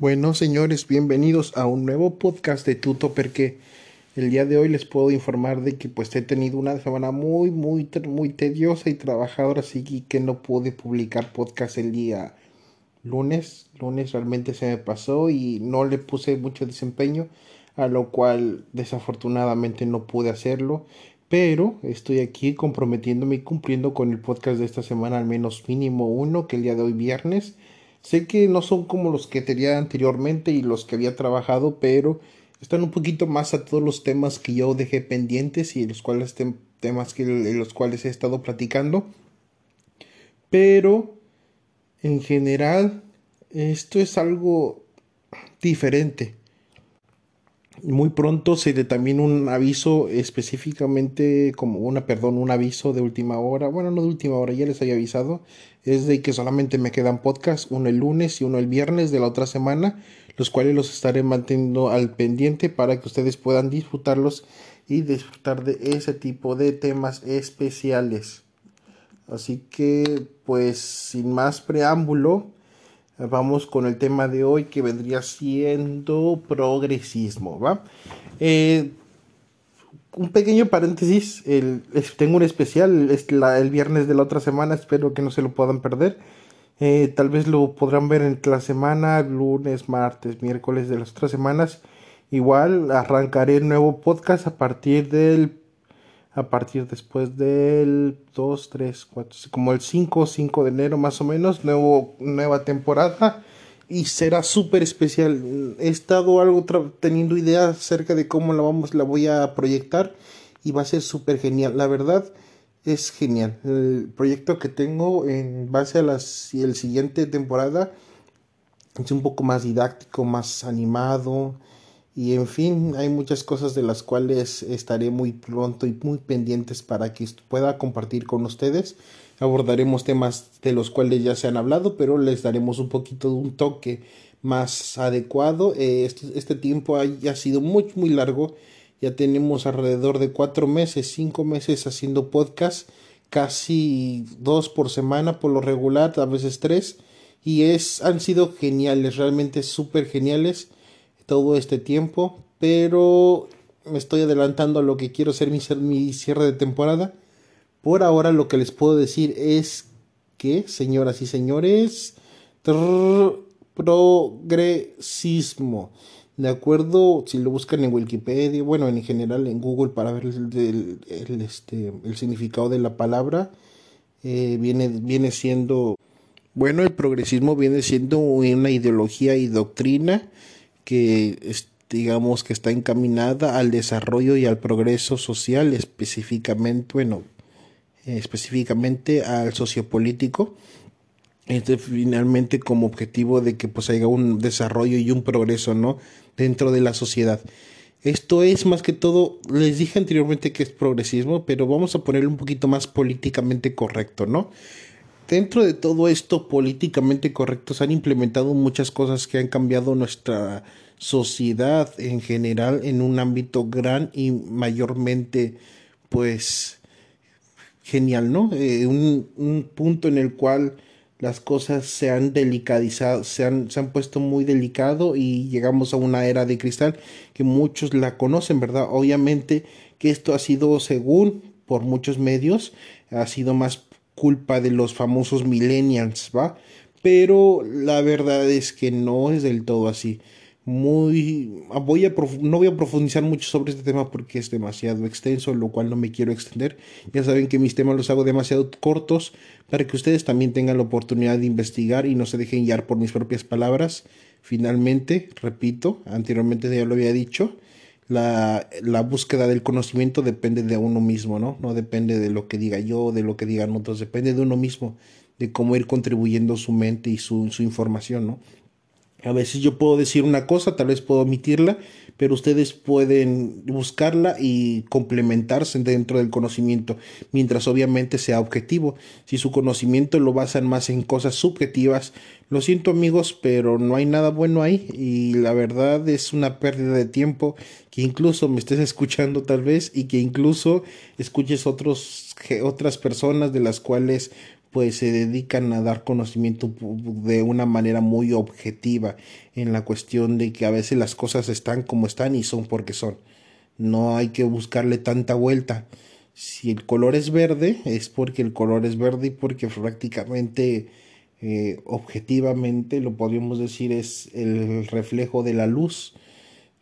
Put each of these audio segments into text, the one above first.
Bueno, señores, bienvenidos a un nuevo podcast de Tuto Porque el día de hoy les puedo informar de que pues he tenido una semana muy, muy, muy tediosa y trabajadora, así que no pude publicar podcast el día lunes. Lunes realmente se me pasó y no le puse mucho desempeño, a lo cual desafortunadamente no pude hacerlo. Pero estoy aquí comprometiéndome y cumpliendo con el podcast de esta semana, al menos mínimo uno, que el día de hoy viernes Sé que no son como los que tenía anteriormente y los que había trabajado, pero están un poquito más a todos los temas que yo dejé pendientes y los cuales temas que los cuales he estado platicando. Pero en general esto es algo diferente muy pronto se le también un aviso específicamente como una perdón un aviso de última hora bueno no de última hora ya les había avisado es de que solamente me quedan podcasts uno el lunes y uno el viernes de la otra semana los cuales los estaré manteniendo al pendiente para que ustedes puedan disfrutarlos y disfrutar de ese tipo de temas especiales. Así que pues sin más preámbulo vamos con el tema de hoy que vendría siendo progresismo, ¿va? Eh, un pequeño paréntesis, el, tengo un especial es el viernes de la otra semana, espero que no se lo puedan perder. Eh, tal vez lo podrán ver en la semana, lunes, martes, miércoles de las otras semanas. Igual arrancaré el nuevo podcast a partir del a partir después del 2, 3, 4, como el 5, 5 de enero más o menos, nuevo, nueva temporada y será súper especial. He estado algo teniendo ideas acerca de cómo la vamos, la voy a proyectar y va a ser súper genial. La verdad es genial. El proyecto que tengo en base a el siguiente temporada es un poco más didáctico, más animado y en fin, hay muchas cosas de las cuales estaré muy pronto y muy pendientes para que pueda compartir con ustedes. Abordaremos temas de los cuales ya se han hablado, pero les daremos un poquito de un toque más adecuado. Eh, este, este, tiempo ha, sido muy, muy largo. Ya tenemos alrededor de cuatro meses, cinco meses haciendo podcast, casi dos por semana por lo regular, a veces tres. Y es, han sido geniales, realmente súper geniales todo este tiempo, pero me estoy adelantando a lo que quiero ser mi, cierre de temporada. Por ahora lo que les puedo decir es que, señoras y señores, progresismo. De acuerdo, si lo buscan en Wikipedia, bueno, en general en Google para ver el, este, significado de la palabra, eh, viene, viene siendo, bueno, el progresismo viene siendo una ideología y doctrina que digamos que está encaminada al desarrollo y al progreso social, específicamente, bueno, específicamente al sociopolítico, este finalmente como objetivo de que pues haya un desarrollo y un progreso, ¿no? Dentro de la sociedad. Esto es más que todo, les dije anteriormente que es progresismo, pero vamos a ponerlo un poquito más políticamente correcto, ¿no? Dentro de todo esto políticamente correcto se han implementado muchas cosas que han cambiado nuestra sociedad en general en un ámbito gran y mayormente pues genial, ¿no? Eh, un, un, punto en el cual las cosas se han delicadizado, se han, se han puesto muy delicado y llegamos a una era de cristal que muchos la conocen, ¿verdad? Obviamente que esto ha sido según por muchos medios, ha sido más culpa de los famosos millennials, ¿va? Pero la verdad es que no es del todo así. Muy voy a no voy a profundizar mucho sobre este tema porque es demasiado extenso, lo cual no me quiero extender. Ya saben que mis temas los hago demasiado cortos para que ustedes también tengan la oportunidad de investigar y no se dejen guiar por mis propias palabras. Finalmente, repito, anteriormente ya lo había dicho, la, la, búsqueda del conocimiento depende de uno mismo, ¿no? No depende de lo que diga yo, de lo que digan otros, depende de uno mismo, de cómo ir contribuyendo su mente y su, su información, ¿no? A veces yo puedo decir una cosa, tal vez puedo omitirla, pero ustedes pueden buscarla y complementarse dentro del conocimiento, mientras obviamente sea objetivo. Si su conocimiento lo basan más en cosas subjetivas, lo siento amigos, pero no hay nada bueno ahí y la verdad es una pérdida de tiempo que incluso me estés escuchando tal vez y que incluso escuches otros, otras personas de las cuales pues se dedican a dar conocimiento de una manera muy objetiva en la cuestión de que a veces las cosas están como están y son porque son. No hay que buscarle tanta vuelta. Si el color es verde, es porque el color es verde y porque prácticamente, eh, objetivamente, lo podríamos decir, es el reflejo de la luz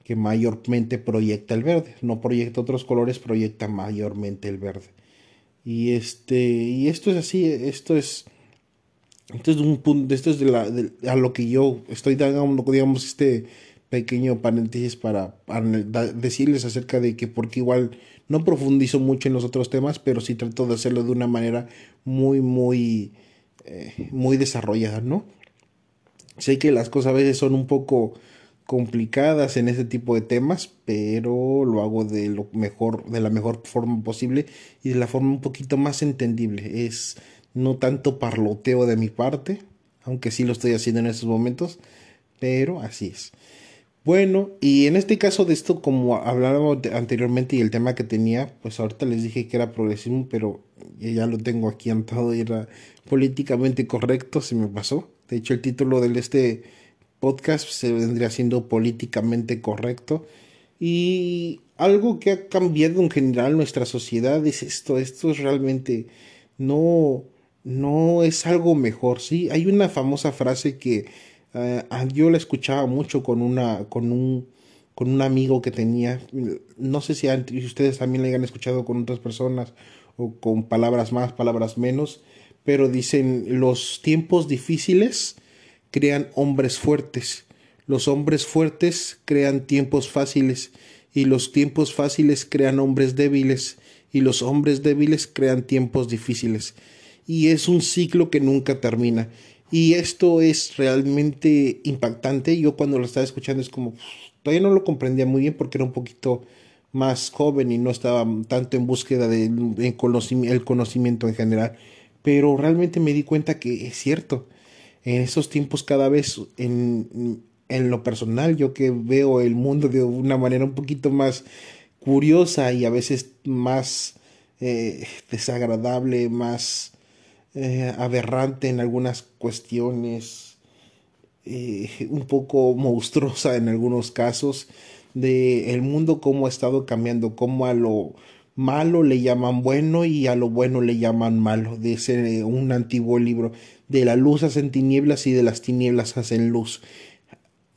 que mayormente proyecta el verde. No proyecta otros colores, proyecta mayormente el verde. Y este, y esto es así, esto es, esto es un punto, esto es de la, a lo que yo estoy dando, digamos, este pequeño paréntesis para, decirles acerca de que porque igual no profundizo mucho en los otros temas, pero sí trato de hacerlo de una manera muy, muy, eh, muy desarrollada, ¿no? Sé que las cosas a veces son un poco complicadas en ese tipo de temas, pero lo hago de lo mejor, de la mejor forma posible y de la forma un poquito más entendible. Es no tanto parloteo de mi parte, aunque sí lo estoy haciendo en estos momentos, pero así es. Bueno, y en este caso de esto, como hablábamos anteriormente y el tema que tenía, pues ahorita les dije que era progresismo, pero ya lo tengo aquí anotado y era políticamente correcto, se me pasó. De hecho, el título de este podcast se vendría siendo políticamente correcto. Y algo que ha cambiado en general nuestra sociedad es esto, esto es realmente no, no es algo mejor, ¿sí? Hay una famosa frase que eh, yo la escuchaba mucho con, una, con, un, con un amigo que tenía, no sé si ustedes también la hayan escuchado con otras personas o con palabras más, palabras menos, pero dicen los tiempos difíciles crean hombres fuertes. Los hombres fuertes crean tiempos fáciles y los tiempos fáciles crean hombres débiles y los hombres débiles crean tiempos difíciles. Y es un ciclo que nunca termina. Y esto es realmente impactante. Yo cuando lo estaba escuchando es como, todavía no lo comprendía muy bien porque era un poquito más joven y no estaba tanto en búsqueda del conocimiento en general. Pero realmente me di cuenta que es cierto en esos tiempos cada vez en, en lo personal, yo que veo el mundo de una manera un poquito más curiosa y a veces más eh, desagradable, más eh, aberrante en algunas cuestiones, eh, un poco monstruosa en algunos casos, de el mundo cómo ha estado cambiando, cómo a lo malo le llaman bueno y a lo bueno le llaman malo, dice un antiguo libro, de la luz hacen tinieblas y de las tinieblas hacen luz.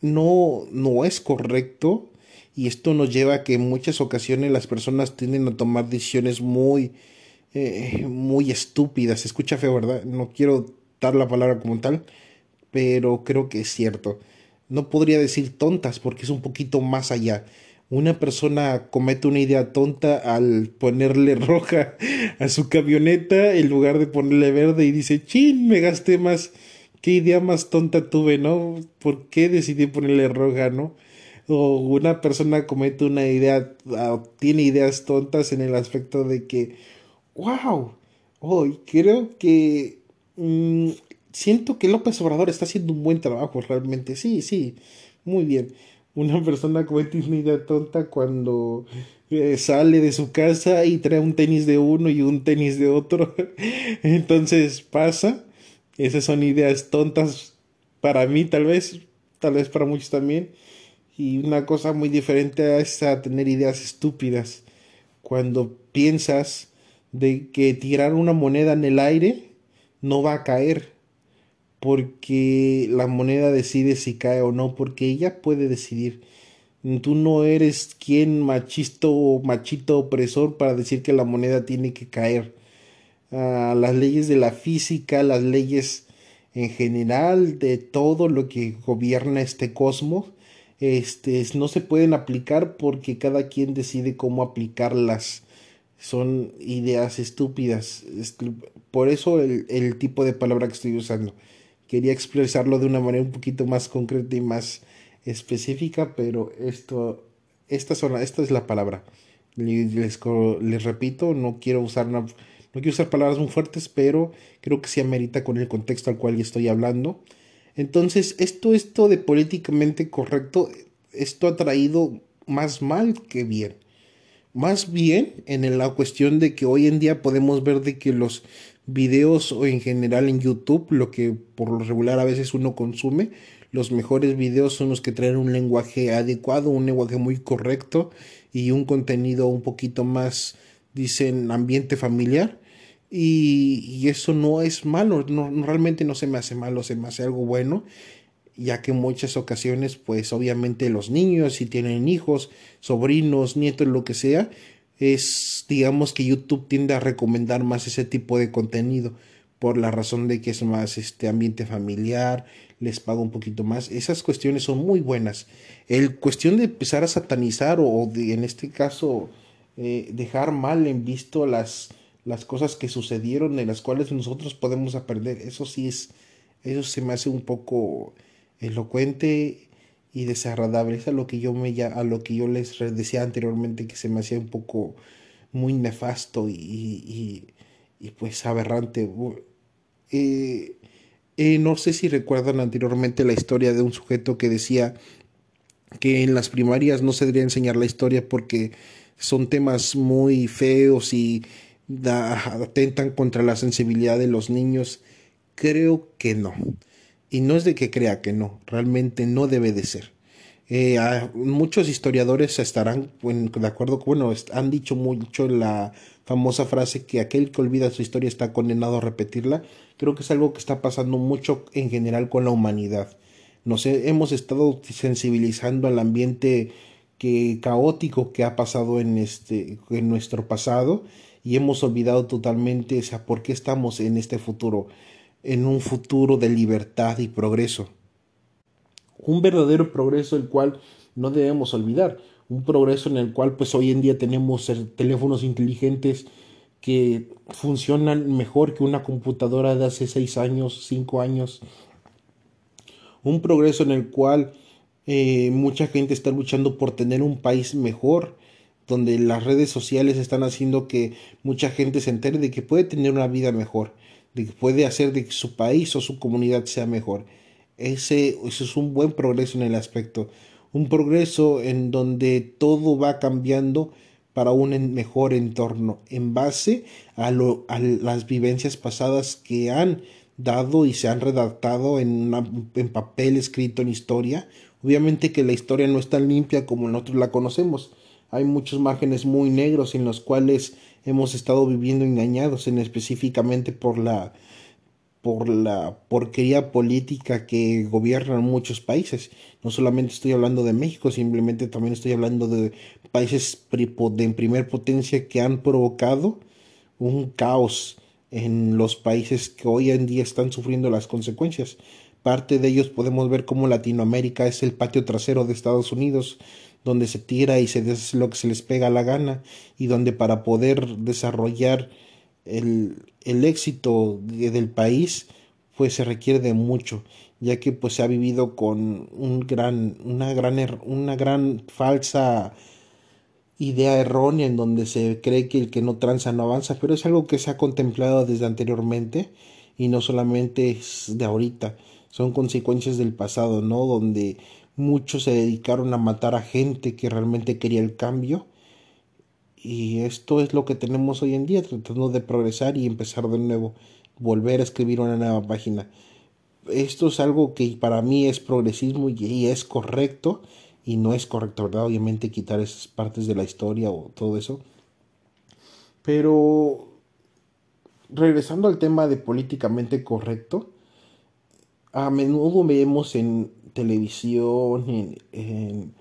No, no es correcto y esto nos lleva a que en muchas ocasiones las personas tienden a tomar decisiones muy, eh, muy estúpidas. Se escucha feo, ¿verdad? No quiero dar la palabra como tal, pero creo que es cierto. No podría decir tontas porque es un poquito más allá una persona comete una idea tonta al ponerle roja a su camioneta en lugar de ponerle verde y dice, chin, me gasté más, qué idea más tonta tuve, ¿no? ¿Por qué decidí ponerle roja, ¿no? O una persona comete una idea, tiene ideas tontas en el aspecto de que, wow, hoy creo que mm, siento que López Obrador está haciendo un buen trabajo realmente, sí, sí, muy bien una persona comete idea tonta cuando eh, sale de su casa y trae un tenis de uno y un tenis de otro. Entonces pasa. Esas son ideas tontas para mí tal vez, tal vez para muchos también. Y una cosa muy diferente es tener ideas estúpidas. Cuando piensas de que tirar una moneda en el aire no va a caer porque la moneda decide si cae o no, porque ella puede decidir. Tú no eres quien machisto o machito opresor para decir que la moneda tiene que caer. Ah, las leyes de la física, las leyes en general de todo lo que gobierna este cosmos, este, no se pueden aplicar porque cada quien decide cómo aplicarlas. Son ideas estúpidas. Por eso el, el tipo de palabra que estoy usando quería expresarlo de una manera un poquito más concreta y más específica, pero esto, esta, esta es la palabra. Les, repito, no quiero usar no quiero usar palabras muy fuertes, pero creo que se amerita con el contexto al cual estoy hablando. Entonces, esto, esto de políticamente correcto, esto ha traído más mal que bien. Más bien en la cuestión de que hoy en día podemos ver de que los videos o en general en YouTube, lo que por lo regular a veces uno consume, los mejores videos son los que traen un lenguaje adecuado, un lenguaje muy correcto y un contenido un poquito más, dicen, ambiente familiar. Y, eso no es malo, no, realmente no se me hace malo, se me hace algo bueno, ya que en muchas ocasiones, pues obviamente los niños, si tienen hijos, sobrinos, nietos, lo que sea, es, digamos que YouTube tiende a recomendar más ese tipo de contenido por la razón de que es más este ambiente familiar, les paga un poquito más. Esas cuestiones son muy buenas. El cuestión de empezar a satanizar o, de, en este caso eh, dejar mal en visto las, las cosas que sucedieron en las cuales nosotros podemos aprender, eso sí es, eso se me hace un poco elocuente y desagradable. Es a lo que yo me a lo que yo les decía anteriormente que se me hacía un poco muy nefasto y, y, pues aberrante. Eh, eh, no sé si recuerdan anteriormente la historia de un sujeto que decía que en las primarias no se debería enseñar la historia porque son temas muy feos y atentan contra la sensibilidad de los niños. Creo que no. Y no es de que crea que no, realmente no debe de ser. Eh, muchos historiadores estarán de acuerdo, bueno, han dicho mucho la famosa frase que aquel que olvida su historia está condenado a repetirla. Creo que es algo que está pasando mucho en general con la humanidad. Nos hemos estado sensibilizando al ambiente que caótico que ha pasado en este en nuestro pasado y hemos olvidado totalmente sea, por qué estamos en este futuro en un futuro de libertad y progreso. Un verdadero progreso el cual no debemos olvidar, un progreso en el cual pues hoy en día tenemos teléfonos inteligentes que funcionan mejor que una computadora de hace seis años, cinco años. Un progreso en el cual eh, mucha gente está luchando por tener un país mejor, donde las redes sociales están haciendo que mucha gente se entere de que puede tener una vida mejor puede hacer de que su país o su comunidad sea mejor. Ese, es un buen progreso en el aspecto. Un progreso en donde todo va cambiando para un mejor entorno en base a, lo, a las vivencias pasadas que han dado y se han redactado en, en papel escrito en historia. Obviamente que la historia no es tan limpia como nosotros la conocemos. Hay muchos márgenes muy negros en los cuales hemos estado viviendo engañados en específicamente por la por la porquería política que gobiernan muchos países. No solamente estoy hablando de México, simplemente también estoy hablando de países de primer potencia que han provocado un caos en los países que hoy en día están sufriendo las consecuencias. Parte de ellos podemos ver cómo Latinoamérica es el patio trasero de Estados Unidos, donde se tira y se lo que se les pega la gana y donde para poder desarrollar el, el éxito del país pues se requiere de mucho ya que pues se ha vivido con un gran una gran er, una gran falsa idea errónea en donde se cree que el que no tranza no avanza pero es algo que se ha contemplado desde anteriormente y no solamente es de ahorita son consecuencias del pasado no donde muchos se dedicaron a matar a gente que realmente quería el cambio. Y esto es lo que tenemos hoy en día, tratando de progresar y empezar de nuevo, volver a escribir una nueva página. Esto es algo que para mí es progresismo y es correcto, y no es correcto, ¿verdad? Obviamente quitar esas partes de la historia o todo eso. Pero regresando al tema de políticamente correcto, a menudo vemos en televisión, en,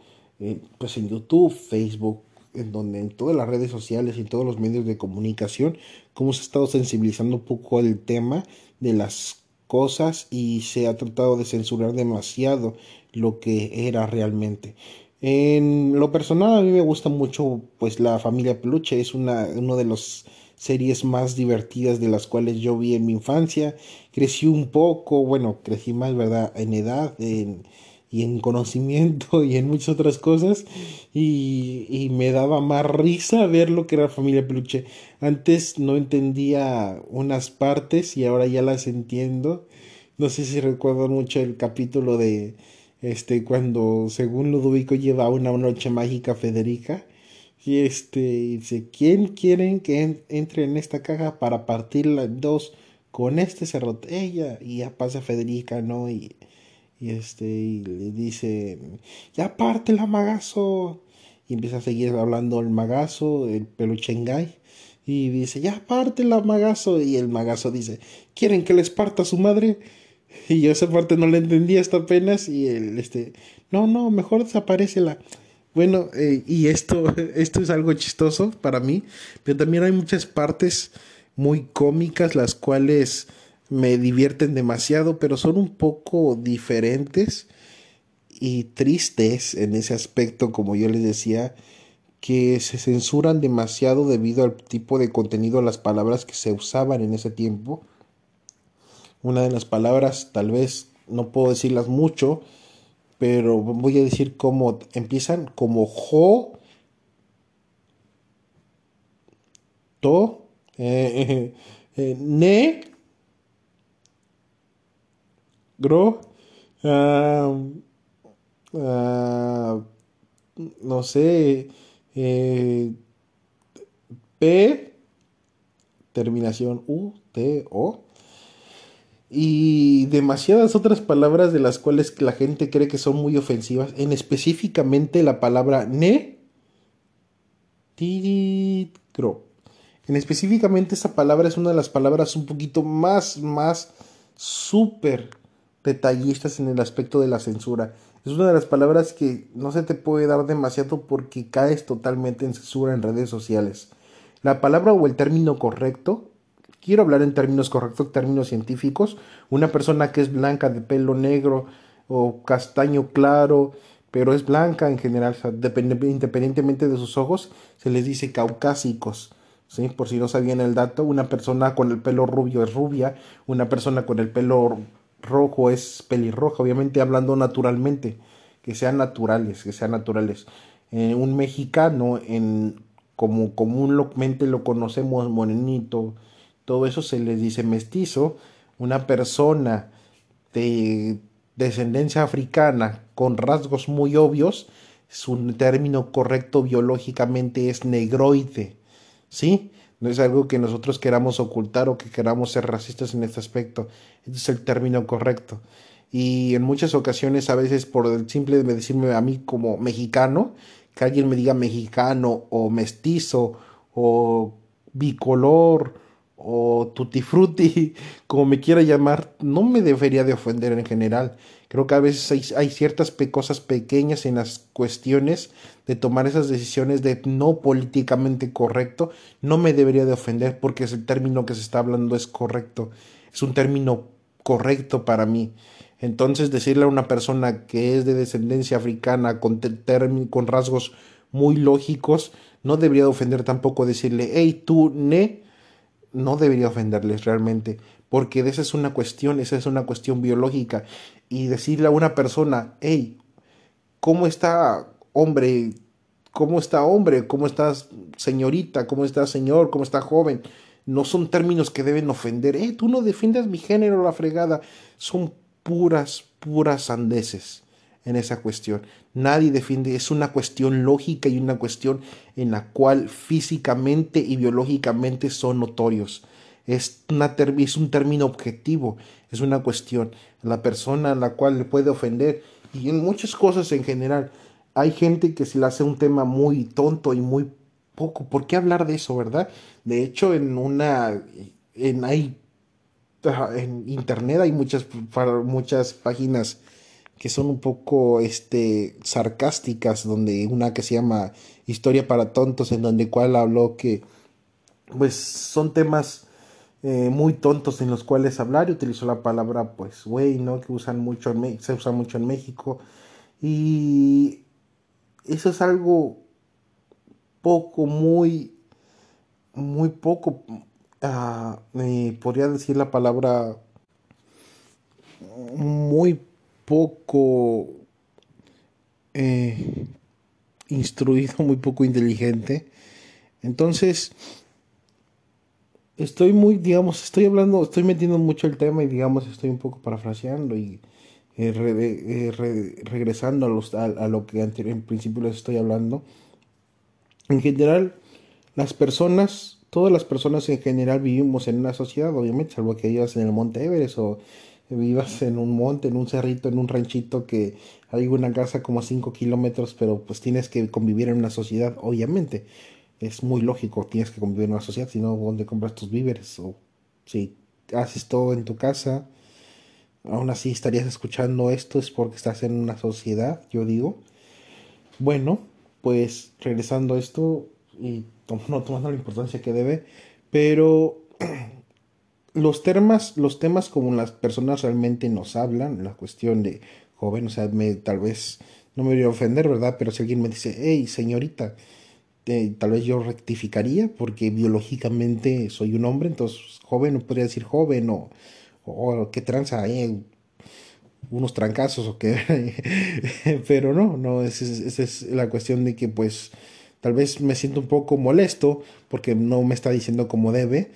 pues en YouTube, Facebook, en donde en todas las redes sociales y todos los medios de comunicación, cómo se ha estado sensibilizando un poco el tema de las cosas y se ha tratado de censurar demasiado lo que era realmente. En lo personal a mí me gusta mucho pues la familia peluche, es una, uno de los series más divertidas de las cuales yo vi en mi infancia. Crecí un poco, bueno, crecí más, ¿verdad? En edad en, y en conocimiento y en muchas otras cosas. Y, y, me daba más risa ver lo que era familia peluche. Antes no entendía unas partes y ahora ya las entiendo. No sé si recuerdo mucho el capítulo de este cuando según Ludovico lleva una noche mágica Federica Y este dice, ¿quién quieren que entre en esta caja para partirla en dos con este cerrote? Ella, y ya pasa Federica, ¿no? Y, y este, y le dice, ya parte la magazo. Y empieza a seguir hablando el magazo, el peluchengay. Y dice, ya parte la magazo. Y el magazo dice, ¿quieren que les parta su madre? Y yo esa parte no la entendía hasta apenas. Y el, este, no, no, mejor desaparece la. Bueno, eh, y esto, esto es algo chistoso para mí, pero también hay muchas partes muy cómicas las cuales me divierten demasiado, pero son un poco diferentes y tristes en ese aspecto, como yo les decía, que se censuran demasiado debido al tipo de contenido, las palabras que se usaban en ese tiempo. Una de las palabras, tal vez no puedo decirlas mucho, pero voy a decir cómo empiezan como jo, to, eh, eh, ne, gro, ah, no sé, eh, p, terminación u, t, o y demasiadas otras palabras de las cuales la gente cree que son muy ofensivas, en específicamente la palabra ne, tiricro. En específicamente esa palabra es una de las palabras un poquito más, más súper detallistas en el aspecto de la censura. Es una de las palabras que no se te puede dar demasiado porque caes totalmente en censura en redes sociales. La palabra o el término correcto quiero hablar en términos correctos, términos científicos, una persona que es blanca de pelo negro o castaño claro, pero es blanca en general, independientemente de sus ojos, se les dice caucásicos. ¿sí? Por si no sabían el dato, una persona con el pelo rubio es rubia, una persona con el pelo rojo es pelirroja, obviamente hablando naturalmente, que sean naturales, que sean naturales. Eh, un mexicano, en, como comúnmente lo conocemos, morenito, todo eso se les dice mestizo, una persona de descendencia africana con rasgos muy obvios, su término correcto biológicamente es negroide, ¿sí? No es algo que nosotros queramos ocultar o que queramos ser racistas en este aspecto. Este es el término correcto. Y en muchas ocasiones, a veces por el simple de decirme a mí como mexicano, que alguien me diga mexicano o mestizo o bicolor o tutti frutti, como me quiera llamar, no me debería de ofender en general. Creo que a veces hay, ciertas cosas pequeñas en las cuestiones de tomar esas decisiones de no políticamente correcto, no me debería de ofender porque el término que se está hablando es correcto, es un término correcto para mí. Entonces decirle a una persona que es de descendencia africana con, con rasgos muy lógicos, no debería de ofender tampoco decirle, hey, tú, ne, no debería ofenderles realmente, porque esa es una cuestión, esa es una cuestión biológica. Y decirle a una persona, hey, ¿cómo está hombre? ¿Cómo está hombre? ¿Cómo estás señorita? ¿Cómo está señor? ¿Cómo está joven? No son términos que deben ofender. Eh, tú no defiendes mi género, la fregada. Son puras, puras sandeces en esa cuestión. Nadie defiende, es una cuestión lógica y una cuestión en la cual físicamente y biológicamente son notorios. Es, una es un término objetivo, es una cuestión. La persona a la cual le puede ofender y en muchas cosas en general. Hay gente que se le hace un tema muy tonto y muy poco. ¿Por qué hablar de eso, verdad? De hecho, en una. En, hay, en internet hay muchas, muchas páginas que son un poco este, sarcásticas, donde una que se llama Historia para Tontos, en donde cual habló que pues son temas eh, muy tontos en los cuales hablar y utilizó la palabra pues güey, ¿no? Que usan mucho en se usa mucho en México y eso es algo poco, muy, muy poco, ah, podría decir la palabra muy poco eh, instruido, muy poco inteligente. Entonces, estoy muy, digamos, estoy hablando, estoy metiendo mucho el tema y digamos, estoy un poco parafraseando y eh, eh, regresando a, lo que en principio les estoy hablando. En general, las personas, todas las personas en general vivimos en una sociedad, obviamente, salvo que vivas en el Monte Everest o vivas en un monte, en un cerrito, en un ranchito que hay una casa como a 5 kilómetros, pero pues tienes que convivir en una sociedad, obviamente. Es muy lógico, tienes que convivir en una sociedad, si no, ¿dónde compras tus víveres? O si haces todo en tu casa, aún así estarías escuchando esto, es porque estás en una sociedad, yo digo. Bueno, pues regresando a esto y no tomando la importancia que debe, pero los temas, los temas como las personas realmente nos hablan, la cuestión de joven, o sea, me, tal vez no me voy a ofender, ¿verdad? Pero si alguien me dice, hey, señorita, tal vez yo rectificaría porque biológicamente soy un hombre, entonces joven no podría decir joven o, o qué tranza, eh, unos trancazos o qué, pero no, no, esa es, es la cuestión de que pues tal vez me siento un poco molesto porque no me está diciendo como debe,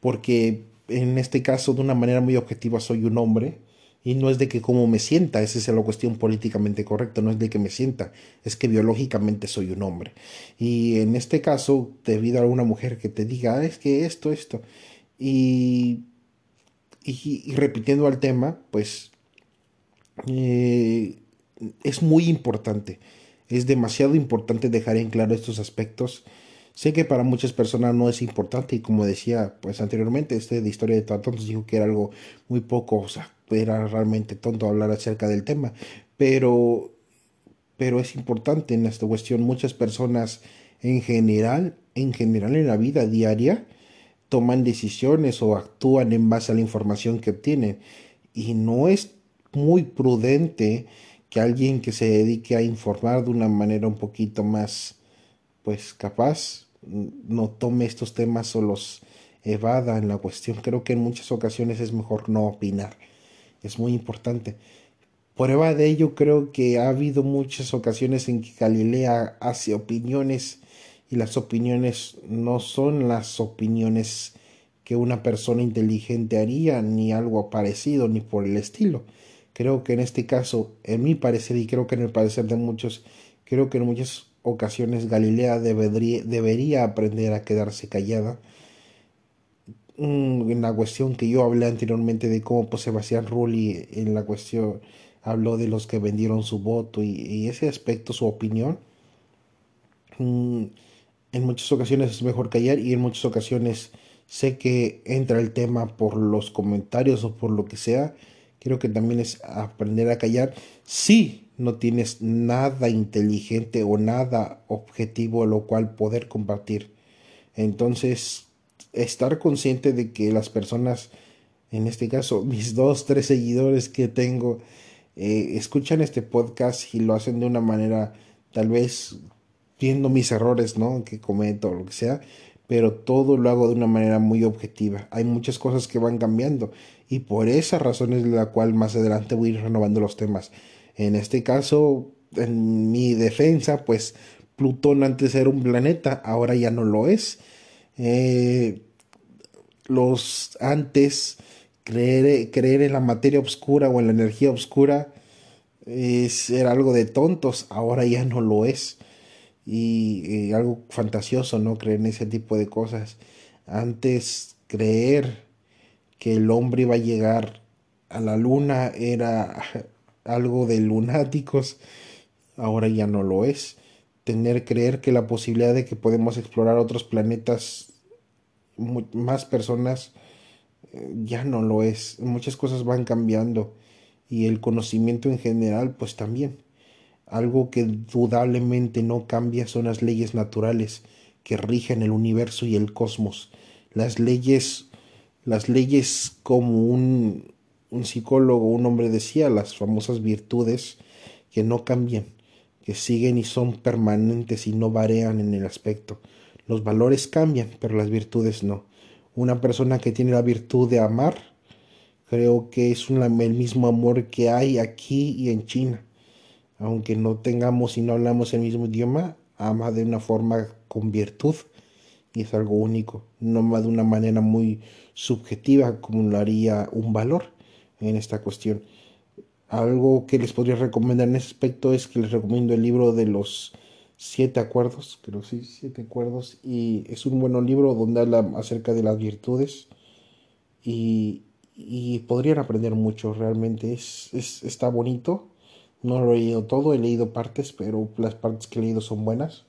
porque en este caso de una manera muy objetiva soy un hombre y no es de que cómo me sienta, esa es la cuestión políticamente correcta, no es de que me sienta, es que biológicamente soy un hombre. Y en este caso, debido a una mujer que te diga, ah, es que esto, esto, y, y, repitiendo al tema, pues eh, es muy importante, es demasiado importante dejar en claro estos aspectos Sé que para muchas personas no es importante y como decía pues anteriormente, este de historia de tontos dijo que era algo muy poco, o sea, era realmente tonto hablar acerca del tema, pero pero es importante en esta cuestión. Muchas personas en general, en general en la vida diaria toman decisiones o actúan en base a la información que obtienen. Y no es muy prudente que alguien que se dedique a informar de una manera un poquito más pues capaz no tome estos temas o los evada en la cuestión. Creo que en muchas ocasiones es mejor no opinar. Es muy importante. Prueba de ello creo que ha habido muchas ocasiones en que Galilea hace opiniones y las opiniones no son las opiniones que una persona inteligente haría, ni algo parecido, ni por el estilo. Creo que en este caso, en mi parecer, y creo que en el parecer de muchos, creo que en muchas ocasiones Galilea debería, aprender a quedarse callada. Mm, en la cuestión que yo hablé anteriormente de cómo pues, Sebastián Rulli en la cuestión habló de los que vendieron su voto y, ese aspecto, su opinión, mm, en muchas ocasiones es mejor callar y en muchas ocasiones sé que entra el tema por los comentarios o por lo que sea. Creo que también es aprender a callar. Sí, no tienes nada inteligente o nada objetivo lo cual poder compartir. Entonces, estar consciente de que las personas, en este caso, mis dos, tres seguidores que tengo, eh, escuchan este podcast y lo hacen de una manera, tal vez viendo mis errores, ¿no? Que comento o lo que sea, pero todo lo hago de una manera muy objetiva. Hay muchas cosas que van cambiando y por esa razón es la cual más adelante voy a ir renovando los temas. En este caso, en mi defensa, pues Plutón antes era un planeta, ahora ya no lo es. Eh, los antes creer, creer en la materia oscura o en la energía oscura es, era algo de tontos, ahora ya no lo es. Y, algo fantasioso, ¿no? Creer en ese tipo de cosas. Antes creer que el hombre iba a llegar a la luna era algo de lunáticos, ahora ya no lo es. Tener creer que la posibilidad de que podemos explorar otros planetas, más personas, eh, ya no lo es. Muchas cosas van cambiando y el conocimiento en general, pues también. Algo que dudablemente no cambia son las leyes naturales que rigen el universo y el cosmos. Las leyes, las leyes como un, un psicólogo, un hombre decía, las famosas virtudes que no cambian, que siguen y son permanentes y no varían en el aspecto. Los valores cambian, pero las virtudes no. Una persona que tiene la virtud de amar, creo que es el mismo amor que hay aquí y en China. Aunque no tengamos y no hablamos el mismo idioma, ama de una forma con virtud y es algo único, no de una manera muy subjetiva como lo haría un valor en esta cuestión. Algo que les podría recomendar en ese aspecto es que les recomiendo el libro de los siete acuerdos, creo sí, siete acuerdos, y es un buen libro donde habla acerca de las virtudes y, y podrían aprender mucho, realmente es, es, está bonito, no lo he leído todo, he leído partes, pero las partes que he leído son buenas.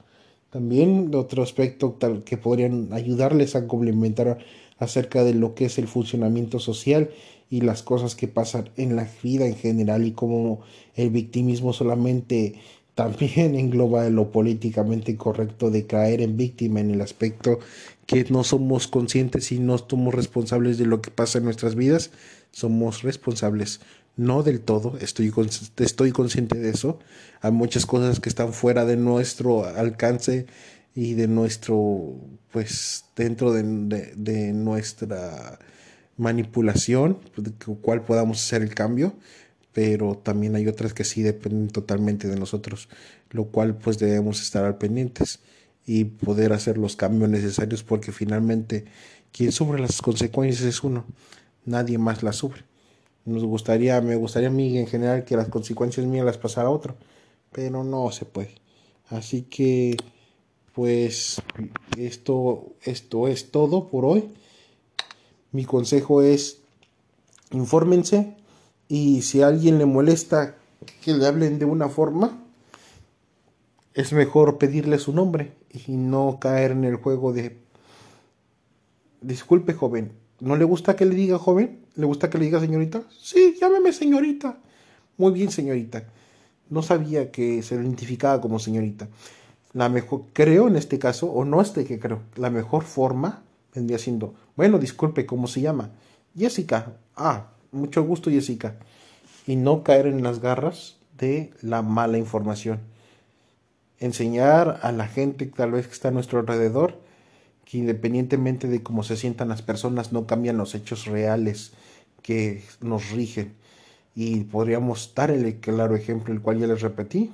También otro aspecto tal que podrían ayudarles a complementar acerca de lo que es el funcionamiento social y las cosas que pasan en la vida en general y cómo el victimismo solamente también engloba lo políticamente correcto de caer en víctima en el aspecto que no somos conscientes y no somos responsables de lo que pasa en nuestras vidas, somos responsables, no del todo, estoy, estoy consciente de eso, hay muchas cosas que están fuera de nuestro alcance y de nuestro, pues dentro de, de nuestra manipulación, de cual podamos hacer el cambio, pero también hay otras que sí dependen totalmente de nosotros, lo cual pues debemos estar al pendientes y poder hacer los cambios necesarios porque finalmente quien sufre las consecuencias es uno, nadie más las sufre. Nos gustaría, me gustaría a mí en general que las consecuencias mías las pasara otro, pero no se puede. Así que pues esto, esto es todo por hoy. Mi consejo es infórmense, y si a alguien le molesta que le hablen de una forma, es mejor pedirle su nombre y no caer en el juego de disculpe joven, ¿no le gusta que le diga joven? ¿Le gusta que le diga señorita? Sí, llámeme señorita. Muy bien, señorita. No sabía que se identificaba como señorita. La mejor, creo en este caso, o no este que creo, la mejor forma vendría siendo, bueno, disculpe, ¿cómo se llama? Jessica. Ah, mucho gusto, Jessica. Y no caer en las garras de la mala información. Enseñar a la gente tal vez que está a nuestro alrededor que independientemente de cómo se sientan las personas, no cambian los hechos reales que nos rigen. Y podríamos dar el claro ejemplo, el cual ya les repetí.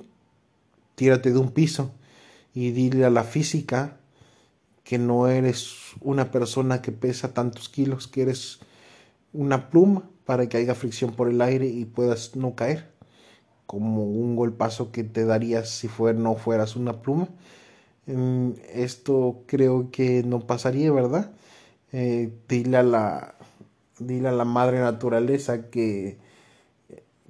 Tírate de un piso y dile a la física que no eres una persona que pesa tantos kilos, que eres una pluma para que haya fricción por el aire y puedas no caer, como un golpazo que te darías si fuera, no fueras una pluma. Mm, esto creo que no pasaría, ¿verdad? Eh, dile, a la, dile a la madre naturaleza que,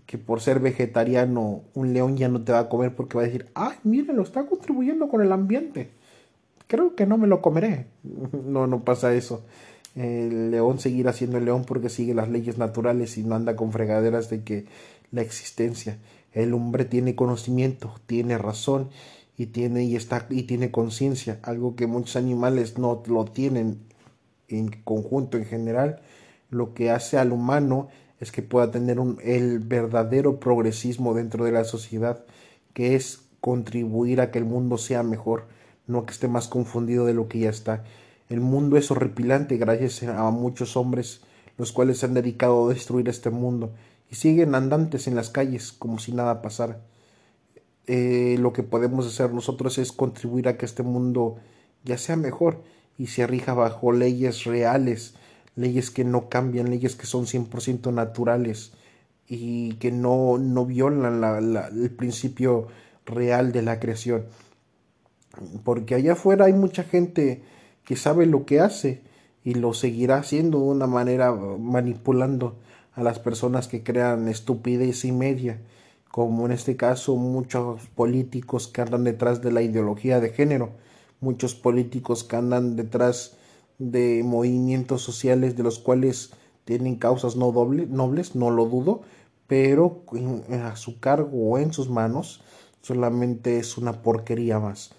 que por ser vegetariano un león ya no te va a comer porque va a decir, ay, mire, lo está contribuyendo con el ambiente. Creo que no me lo comeré. No, no pasa eso el león seguirá siendo el león porque sigue las leyes naturales y no anda con fregaderas de que la existencia. El hombre tiene conocimiento, tiene razón y tiene y está y tiene conciencia, algo que muchos animales no lo tienen en conjunto en general. Lo que hace al humano es que pueda tener un, el verdadero progresismo dentro de la sociedad, que es contribuir a que el mundo sea mejor, no que esté más confundido de lo que ya está. El mundo es horripilante gracias a muchos hombres, los cuales se han dedicado a destruir este mundo y siguen andantes en las calles como si nada pasara. Eh, lo que podemos hacer nosotros es contribuir a que este mundo ya sea mejor y se rija bajo leyes reales, leyes que no cambian, leyes que son 100% naturales y que no, no violan el principio real de la creación. Porque allá afuera hay mucha gente que sabe lo que hace y lo seguirá haciendo de una manera manipulando a las personas que crean estupidez y media, como en este caso muchos políticos que andan detrás de la ideología de género, muchos políticos que andan detrás de movimientos sociales de los cuales tienen causas no doble, nobles, no lo dudo, pero a su cargo o en sus manos solamente es una porquería más.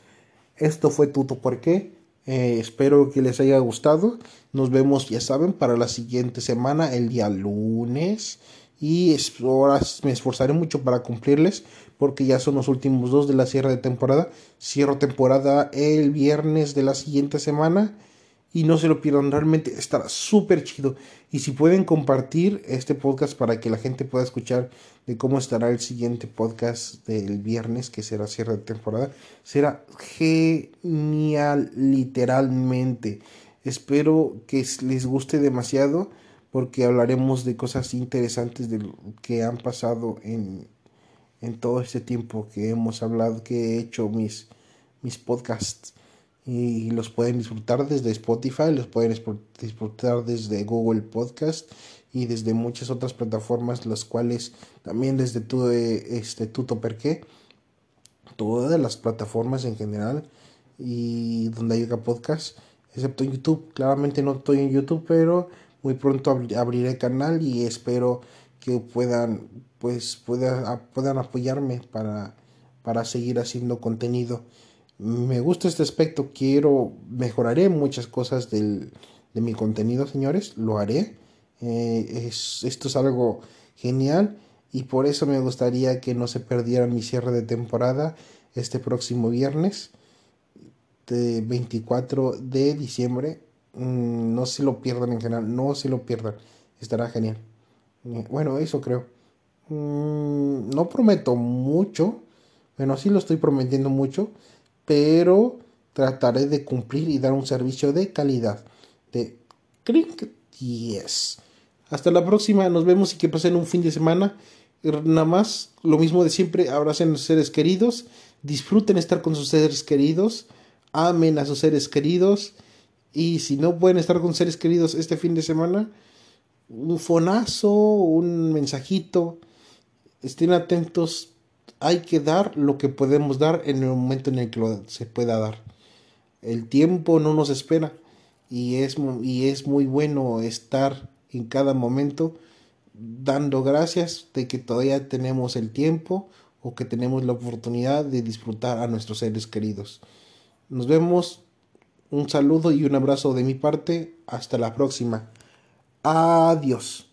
Esto fue Tuto por qué. Eh, espero que les haya gustado. Nos vemos, ya saben, para la siguiente semana, el día lunes. Y ahora me esforzaré mucho para cumplirles, porque ya son los últimos dos de la cierre de temporada. Cierro temporada el viernes de la siguiente semana y no se lo pierdan, realmente estará súper chido. Y si pueden compartir este podcast para que la gente pueda escuchar de cómo estará el siguiente podcast del viernes, que será cierre de temporada, será genial, literalmente. Espero que les guste demasiado porque hablaremos de cosas interesantes de lo que han pasado en, en todo este tiempo que hemos hablado, que he hecho mis mis podcasts y los pueden disfrutar desde Spotify, los pueden disfrutar desde Google Podcast y desde muchas otras plataformas, las cuales también desde tu, eh, este, Tuto Perqué, todas las plataformas en general y donde hay podcast, excepto en YouTube. Claramente no estoy en YouTube, pero muy pronto abriré canal y espero que puedan, pues, puedan, puedan apoyarme para, para seguir haciendo contenido me gusta este aspecto, quiero, mejoraré muchas cosas del, de mi contenido, señores, lo haré. Eh, es, esto es algo genial y por eso me gustaría que no se perdieran mi cierre de temporada este próximo viernes, de 24 de diciembre. Mm, no se lo pierdan en general, no se lo pierdan, estará genial. Eh, bueno, eso creo. Mm, no prometo mucho, bueno, sí lo estoy prometiendo mucho pero trataré de cumplir y dar un servicio de calidad. De Crink Yes. Hasta la próxima, nos vemos y que pasen un fin de semana. Nada más, lo mismo de siempre, abracen a seres queridos, disfruten estar con sus seres queridos, amen a sus seres queridos y si no pueden estar con seres queridos este fin de semana, un fonazo, un mensajito, estén atentos hay que dar lo que podemos dar en el momento en el que se pueda dar. El tiempo no nos espera y es, y es muy bueno estar en cada momento dando gracias de que todavía tenemos el tiempo o que tenemos la oportunidad de disfrutar a nuestros seres queridos. Nos vemos, un saludo y un abrazo de mi parte, hasta la próxima. Adiós.